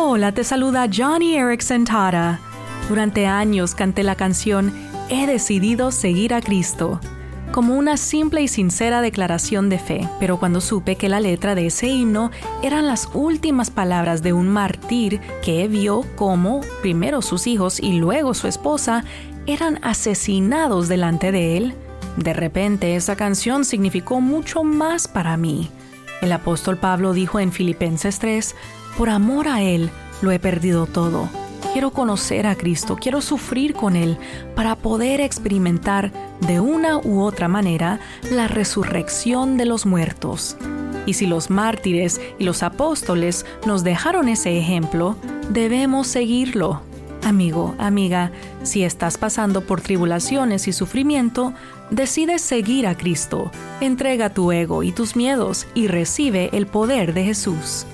Hola, te saluda Johnny Erickson Tara. Durante años canté la canción He decidido seguir a Cristo como una simple y sincera declaración de fe, pero cuando supe que la letra de ese himno eran las últimas palabras de un mártir que vio cómo primero sus hijos y luego su esposa eran asesinados delante de él, de repente esa canción significó mucho más para mí. El apóstol Pablo dijo en Filipenses 3, por amor a Él lo he perdido todo. Quiero conocer a Cristo, quiero sufrir con Él para poder experimentar de una u otra manera la resurrección de los muertos. Y si los mártires y los apóstoles nos dejaron ese ejemplo, debemos seguirlo. Amigo, amiga, si estás pasando por tribulaciones y sufrimiento, decide seguir a Cristo, entrega tu ego y tus miedos y recibe el poder de Jesús.